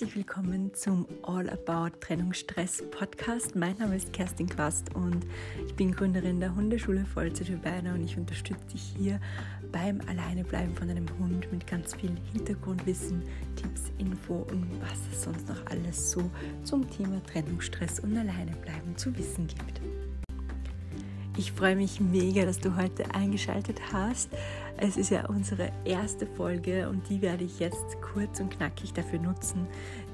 herzlich willkommen zum All About Trennungsstress Podcast. Mein Name ist Kerstin Quast und ich bin Gründerin der Hundeschule Vollzeit für Beine und ich unterstütze dich hier beim Alleinebleiben von einem Hund mit ganz viel Hintergrundwissen, Tipps, Info und was es sonst noch alles so zum Thema Trennungsstress und Alleinebleiben zu wissen gibt. Ich freue mich mega, dass du heute eingeschaltet hast. Es ist ja unsere erste Folge und die werde ich jetzt kurz und knackig dafür nutzen,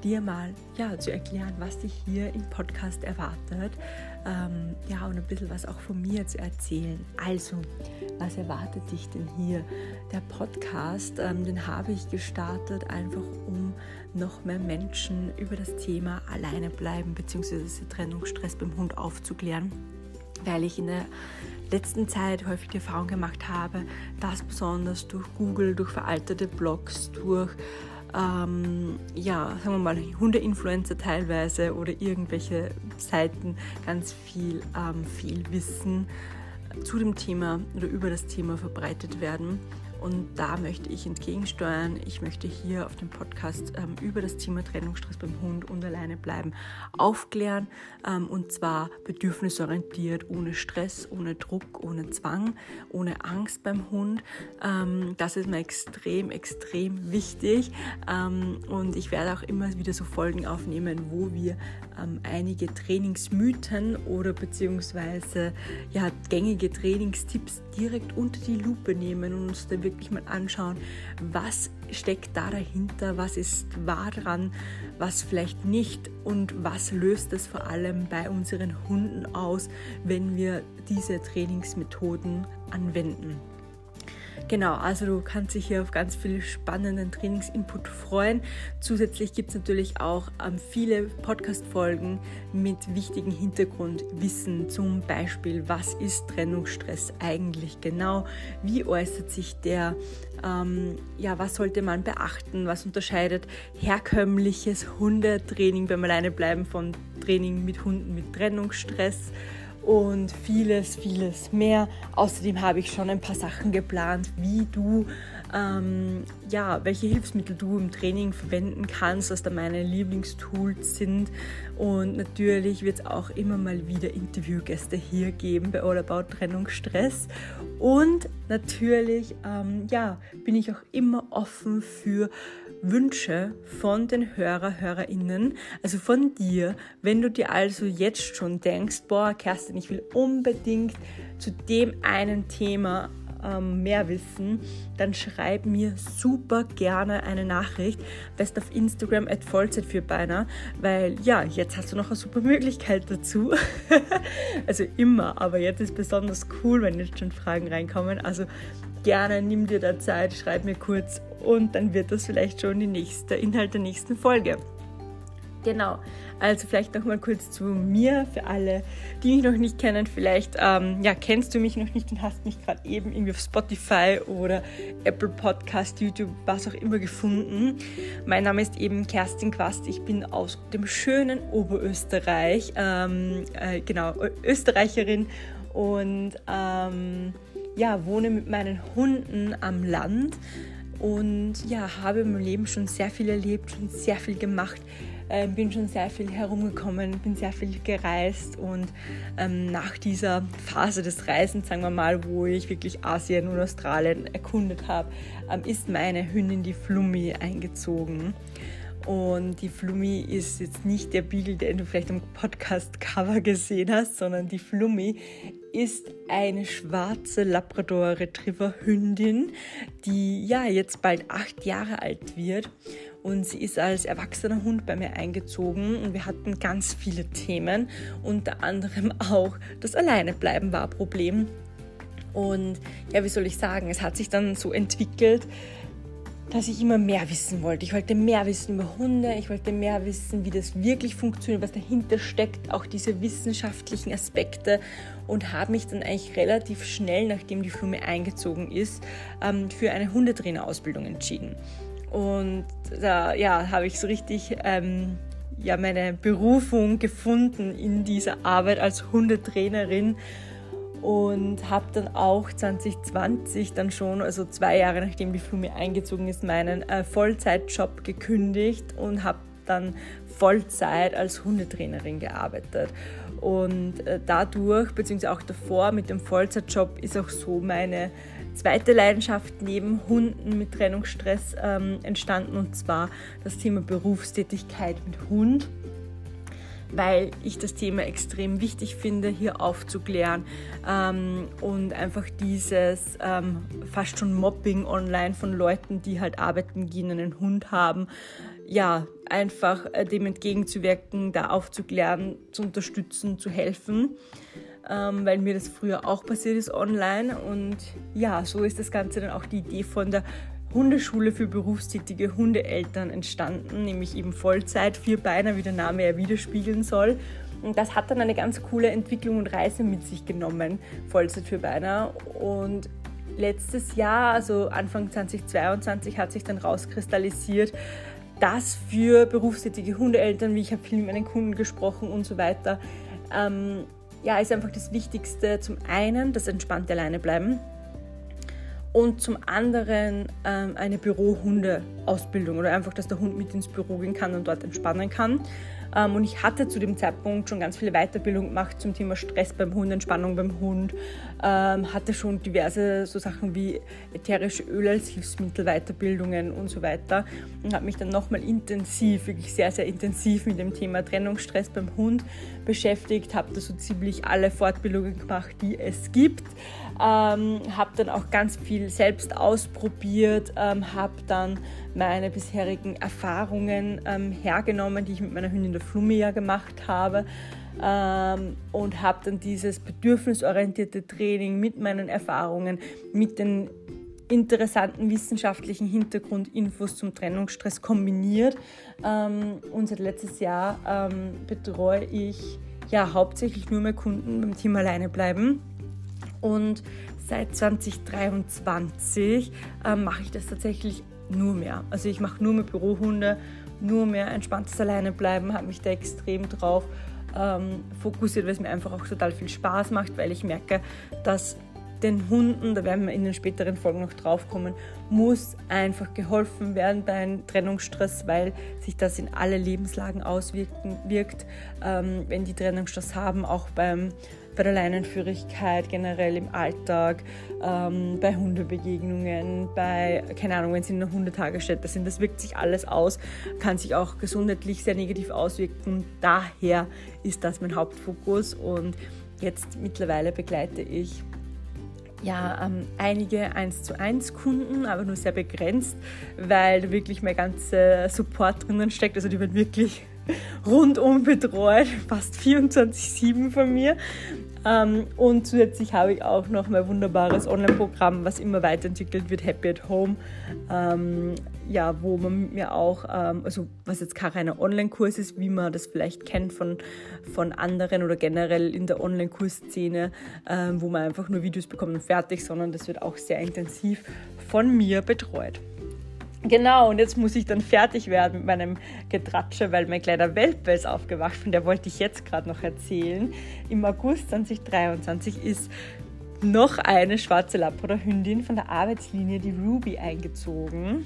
dir mal ja, zu erklären, was dich hier im Podcast erwartet. Ähm, ja, und ein bisschen was auch von mir zu erzählen. Also, was erwartet dich denn hier? Der Podcast, ähm, den habe ich gestartet, einfach um noch mehr Menschen über das Thema alleine bleiben bzw. Trennungsstress beim Hund aufzuklären weil ich in der letzten Zeit häufig die Erfahrung gemacht habe, dass besonders durch Google, durch veraltete Blogs, durch ähm, ja, sagen wir mal, Hundeinfluencer teilweise oder irgendwelche Seiten ganz viel, ähm, viel Wissen zu dem Thema oder über das Thema verbreitet werden. Und da möchte ich entgegensteuern. Ich möchte hier auf dem Podcast ähm, über das Thema Trennungsstress beim Hund und alleine bleiben aufklären. Ähm, und zwar bedürfnisorientiert, ohne Stress, ohne Druck, ohne Zwang, ohne Angst beim Hund. Ähm, das ist mir extrem, extrem wichtig. Ähm, und ich werde auch immer wieder so Folgen aufnehmen, wo wir ähm, einige Trainingsmythen oder beziehungsweise ja, gängige Trainingstipps direkt unter die Lupe nehmen und uns da wirklich mal anschauen, was steckt da dahinter, was ist wahr dran, was vielleicht nicht und was löst es vor allem bei unseren Hunden aus, wenn wir diese Trainingsmethoden anwenden. Genau, also du kannst dich hier auf ganz viel spannenden Trainingsinput freuen. Zusätzlich gibt es natürlich auch ähm, viele Podcast-Folgen mit wichtigen Hintergrundwissen, zum Beispiel, was ist Trennungsstress eigentlich genau, wie äußert sich der, ähm, ja, was sollte man beachten, was unterscheidet herkömmliches Hundetraining beim Alleinebleiben von Training mit Hunden mit Trennungsstress und vieles, vieles mehr. Außerdem habe ich schon ein paar Sachen geplant, wie du, ähm, ja, welche Hilfsmittel du im Training verwenden kannst, was da meine Lieblingstools sind. Und natürlich wird es auch immer mal wieder Interviewgäste hier geben bei All About Trennungsstress. Und natürlich, ähm, ja, bin ich auch immer offen für Wünsche von den Hörer, Hörerinnen, also von dir, wenn du dir also jetzt schon denkst, boah, Kerstin, ich will unbedingt zu dem einen Thema ähm, mehr wissen, dann schreib mir super gerne eine Nachricht. Best auf Instagram at Vollzeit für Beiner, weil ja, jetzt hast du noch eine super Möglichkeit dazu. also immer, aber jetzt ist besonders cool, wenn jetzt schon Fragen reinkommen. Also gerne nimm dir da Zeit, schreib mir kurz und dann wird das vielleicht schon die nächste Inhalt der nächsten Folge. Genau, also vielleicht noch mal kurz zu mir für alle, die mich noch nicht kennen. Vielleicht ähm, ja, kennst du mich noch nicht und hast mich gerade eben irgendwie auf Spotify oder Apple Podcast, YouTube, was auch immer gefunden. Mein Name ist eben Kerstin Quast. Ich bin aus dem schönen Oberösterreich, ähm, äh, genau, Österreicherin und ähm, ja, wohne mit meinen Hunden am Land und ja, habe im Leben schon sehr viel erlebt, schon sehr viel gemacht, äh, bin schon sehr viel herumgekommen, bin sehr viel gereist und ähm, nach dieser Phase des Reisens, sagen wir mal, wo ich wirklich Asien und Australien erkundet habe, ähm, ist meine Hündin, die Flummi, eingezogen. Und die Flummi ist jetzt nicht der Beagle, den du vielleicht am Podcast-Cover gesehen hast, sondern die Flummi ist eine schwarze Labrador Retriever Hündin, die ja jetzt bald acht Jahre alt wird. Und sie ist als erwachsener Hund bei mir eingezogen und wir hatten ganz viele Themen, unter anderem auch das Alleinebleiben war ein Problem. Und ja, wie soll ich sagen, es hat sich dann so entwickelt, dass ich immer mehr wissen wollte. Ich wollte mehr wissen über Hunde, ich wollte mehr wissen, wie das wirklich funktioniert, was dahinter steckt, auch diese wissenschaftlichen Aspekte und habe mich dann eigentlich relativ schnell, nachdem die Flume eingezogen ist, ähm, für eine Hundetrainerausbildung entschieden. Und da ja, habe ich so richtig ähm, ja, meine Berufung gefunden in dieser Arbeit als Hundetrainerin und habe dann auch 2020 dann schon, also zwei Jahre nachdem die Flumi eingezogen ist, meinen äh, Vollzeitjob gekündigt und habe dann Vollzeit als Hundetrainerin gearbeitet. Und äh, dadurch, beziehungsweise auch davor mit dem Vollzeitjob, ist auch so meine zweite Leidenschaft neben Hunden mit Trennungsstress ähm, entstanden und zwar das Thema Berufstätigkeit mit Hund weil ich das Thema extrem wichtig finde, hier aufzuklären ähm, und einfach dieses ähm, fast schon Mobbing online von Leuten, die halt arbeiten gehen, einen Hund haben, ja, einfach äh, dem entgegenzuwirken, da aufzuklären, zu unterstützen, zu helfen. Ähm, weil mir das früher auch passiert ist online. Und ja, so ist das Ganze dann auch die Idee von der Hundeschule für berufstätige Hundeeltern entstanden, nämlich eben Vollzeit, Vierbeiner, wie der Name ja widerspiegeln soll. Und das hat dann eine ganz coole Entwicklung und Reise mit sich genommen, Vollzeit Vierbeiner. Und letztes Jahr, also Anfang 2022, hat sich dann rauskristallisiert, dass für berufstätige Hundeeltern, wie ich habe viel mit meinen Kunden gesprochen und so weiter, ähm, ja, ist einfach das Wichtigste zum einen das entspannte Alleinebleiben und zum anderen ähm, eine Bürohunde-Ausbildung oder einfach, dass der Hund mit ins Büro gehen kann und dort entspannen kann. Ähm, und ich hatte zu dem Zeitpunkt schon ganz viele Weiterbildungen gemacht zum Thema Stress beim Hund, Entspannung beim Hund, ähm, hatte schon diverse so Sachen wie ätherische Öle als Hilfsmittel, Weiterbildungen und so weiter. Und habe mich dann nochmal intensiv, wirklich sehr, sehr intensiv mit dem Thema Trennungsstress beim Hund beschäftigt, habe da so ziemlich alle Fortbildungen gemacht, die es gibt, ähm, habe dann auch ganz viel selbst ausprobiert, habe dann meine bisherigen Erfahrungen ähm, hergenommen, die ich mit meiner Hündin der Flumme ja gemacht habe ähm, und habe dann dieses bedürfnisorientierte Training mit meinen Erfahrungen, mit den interessanten wissenschaftlichen Hintergrundinfos zum Trennungsstress kombiniert. Ähm, und seit letztes Jahr ähm, betreue ich ja hauptsächlich nur mehr Kunden beim Thema Alleine bleiben. Und seit 2023 äh, mache ich das tatsächlich nur mehr. Also ich mache nur mehr Bürohunde, nur mehr entspanntes Alleinebleiben, habe mich da extrem drauf ähm, fokussiert, weil es mir einfach auch total viel Spaß macht, weil ich merke, dass den Hunden, da werden wir in den späteren Folgen noch drauf kommen, muss einfach geholfen werden beim Trennungsstress, weil sich das in alle Lebenslagen auswirkt, ähm, wenn die Trennungsstress haben, auch beim bei der Leinenführigkeit, generell im Alltag, ähm, bei Hundebegegnungen, bei, keine Ahnung, wenn sie in einer Hundetagesstätte sind. Das wirkt sich alles aus, kann sich auch gesundheitlich sehr negativ auswirken. Daher ist das mein Hauptfokus und jetzt mittlerweile begleite ich ja, ähm, einige 1 zu 1 Kunden, aber nur sehr begrenzt, weil wirklich mein ganzer Support drinnen steckt. Also die werden wirklich rundum betreut, fast 24-7 von mir. Ähm, und zusätzlich habe ich auch noch mein wunderbares Online-Programm, was immer weiterentwickelt wird, Happy at Home. Ähm, ja, wo man mir auch, ähm, also was jetzt kein reiner Online-Kurs ist, wie man das vielleicht kennt von, von anderen oder generell in der Online-Kursszene, wo man einfach nur Videos bekommt und fertig, sondern das wird auch sehr intensiv von mir betreut. Genau, und jetzt muss ich dann fertig werden mit meinem Getratsche, weil mein kleiner Welpe ist aufgewacht, von der wollte ich jetzt gerade noch erzählen. Im August 2023 ist noch eine schwarze Labrador-Hündin von der Arbeitslinie, die Ruby, eingezogen.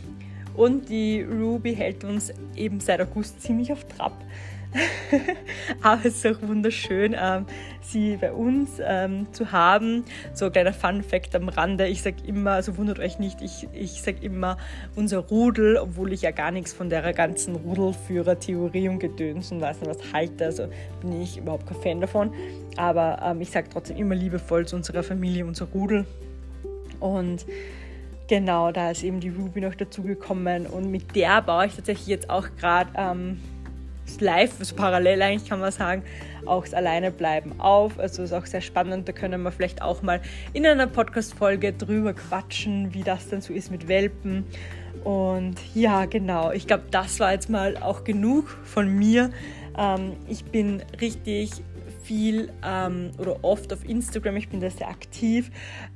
Und die Ruby hält uns eben seit August ziemlich auf Trab. Aber es ist auch wunderschön, ähm, sie bei uns ähm, zu haben. So ein kleiner Fun-Fact am Rande: Ich sage immer, also wundert euch nicht, ich, ich sage immer unser Rudel, obwohl ich ja gar nichts von der ganzen Rudelführer-Theorie und Gedöns und weiß nicht was halte. Also bin ich überhaupt kein Fan davon. Aber ähm, ich sage trotzdem immer liebevoll zu unserer Familie, unser Rudel. Und genau, da ist eben die Ruby noch dazugekommen und mit der baue ich tatsächlich jetzt auch gerade ähm, live, also parallel eigentlich kann man sagen, auch das Alleinebleiben auf. Also ist auch sehr spannend, da können wir vielleicht auch mal in einer Podcast-Folge drüber quatschen, wie das dann so ist mit Welpen. Und ja, genau, ich glaube, das war jetzt mal auch genug von mir. Ähm, ich bin richtig viel ähm, oder oft auf Instagram, ich bin da sehr aktiv.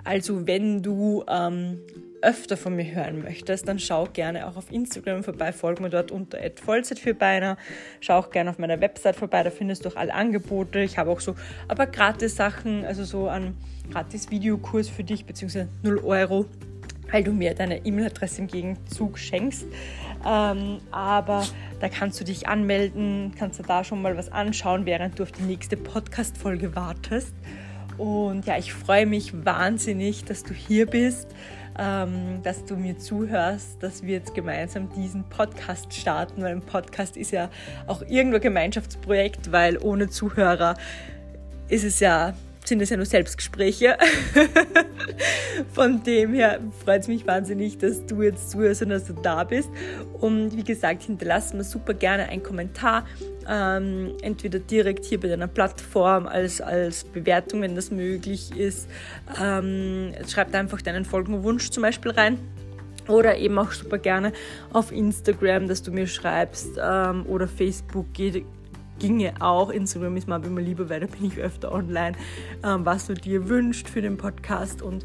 Also wenn du ähm, öfter von mir hören möchtest, dann schau gerne auch auf Instagram vorbei, folg mir dort unter Vollzeit für Beiner. Schau auch gerne auf meiner Website vorbei, da findest du auch alle Angebote. Ich habe auch so aber gratis Sachen, also so einen gratis Videokurs für dich, beziehungsweise 0 Euro weil du mir deine E-Mail-Adresse im Gegenzug schenkst. Ähm, aber da kannst du dich anmelden, kannst du da schon mal was anschauen, während du auf die nächste Podcast-Folge wartest. Und ja, ich freue mich wahnsinnig, dass du hier bist, ähm, dass du mir zuhörst, dass wir jetzt gemeinsam diesen Podcast starten, weil ein Podcast ist ja auch irgendwo Gemeinschaftsprojekt, weil ohne Zuhörer ist es ja sind es ja nur Selbstgespräche. Von dem her freut es mich wahnsinnig, dass du jetzt zuhörst und dass du da bist. Und wie gesagt, hinterlass mir super gerne einen Kommentar. Ähm, entweder direkt hier bei deiner Plattform als, als Bewertung, wenn das möglich ist. Ähm, schreib einfach deinen Folgenwunsch zum Beispiel rein. Oder eben auch super gerne auf Instagram, dass du mir schreibst ähm, oder Facebook ginge auch. Instagram ist mir immer lieber, weil da bin ich öfter online, ähm, was du dir wünscht für den Podcast. Und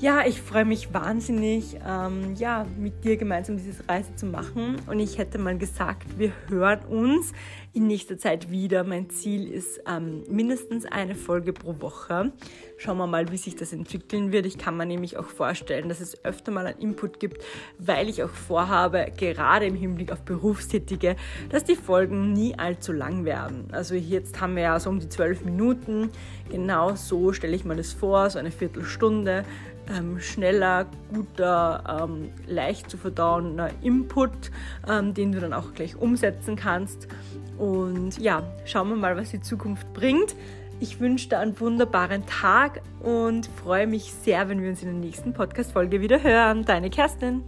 ja, ich freue mich wahnsinnig, ähm, ja, mit dir gemeinsam diese Reise zu machen. Und ich hätte mal gesagt, wir hören uns in nächster Zeit wieder. Mein Ziel ist ähm, mindestens eine Folge pro Woche. Schauen wir mal, wie sich das entwickeln wird. Ich kann mir nämlich auch vorstellen, dass es öfter mal einen Input gibt, weil ich auch vorhabe, gerade im Hinblick auf Berufstätige, dass die Folgen nie allzu lang werden. Also jetzt haben wir ja so um die zwölf Minuten. Genau so stelle ich mir das vor, so eine Viertelstunde ähm, schneller, guter, ähm, leicht zu verdauender Input, ähm, den du dann auch gleich umsetzen kannst. Und ja, schauen wir mal, was die Zukunft bringt. Ich wünsche dir einen wunderbaren Tag und freue mich sehr, wenn wir uns in der nächsten Podcast-Folge wieder hören. Deine Kerstin.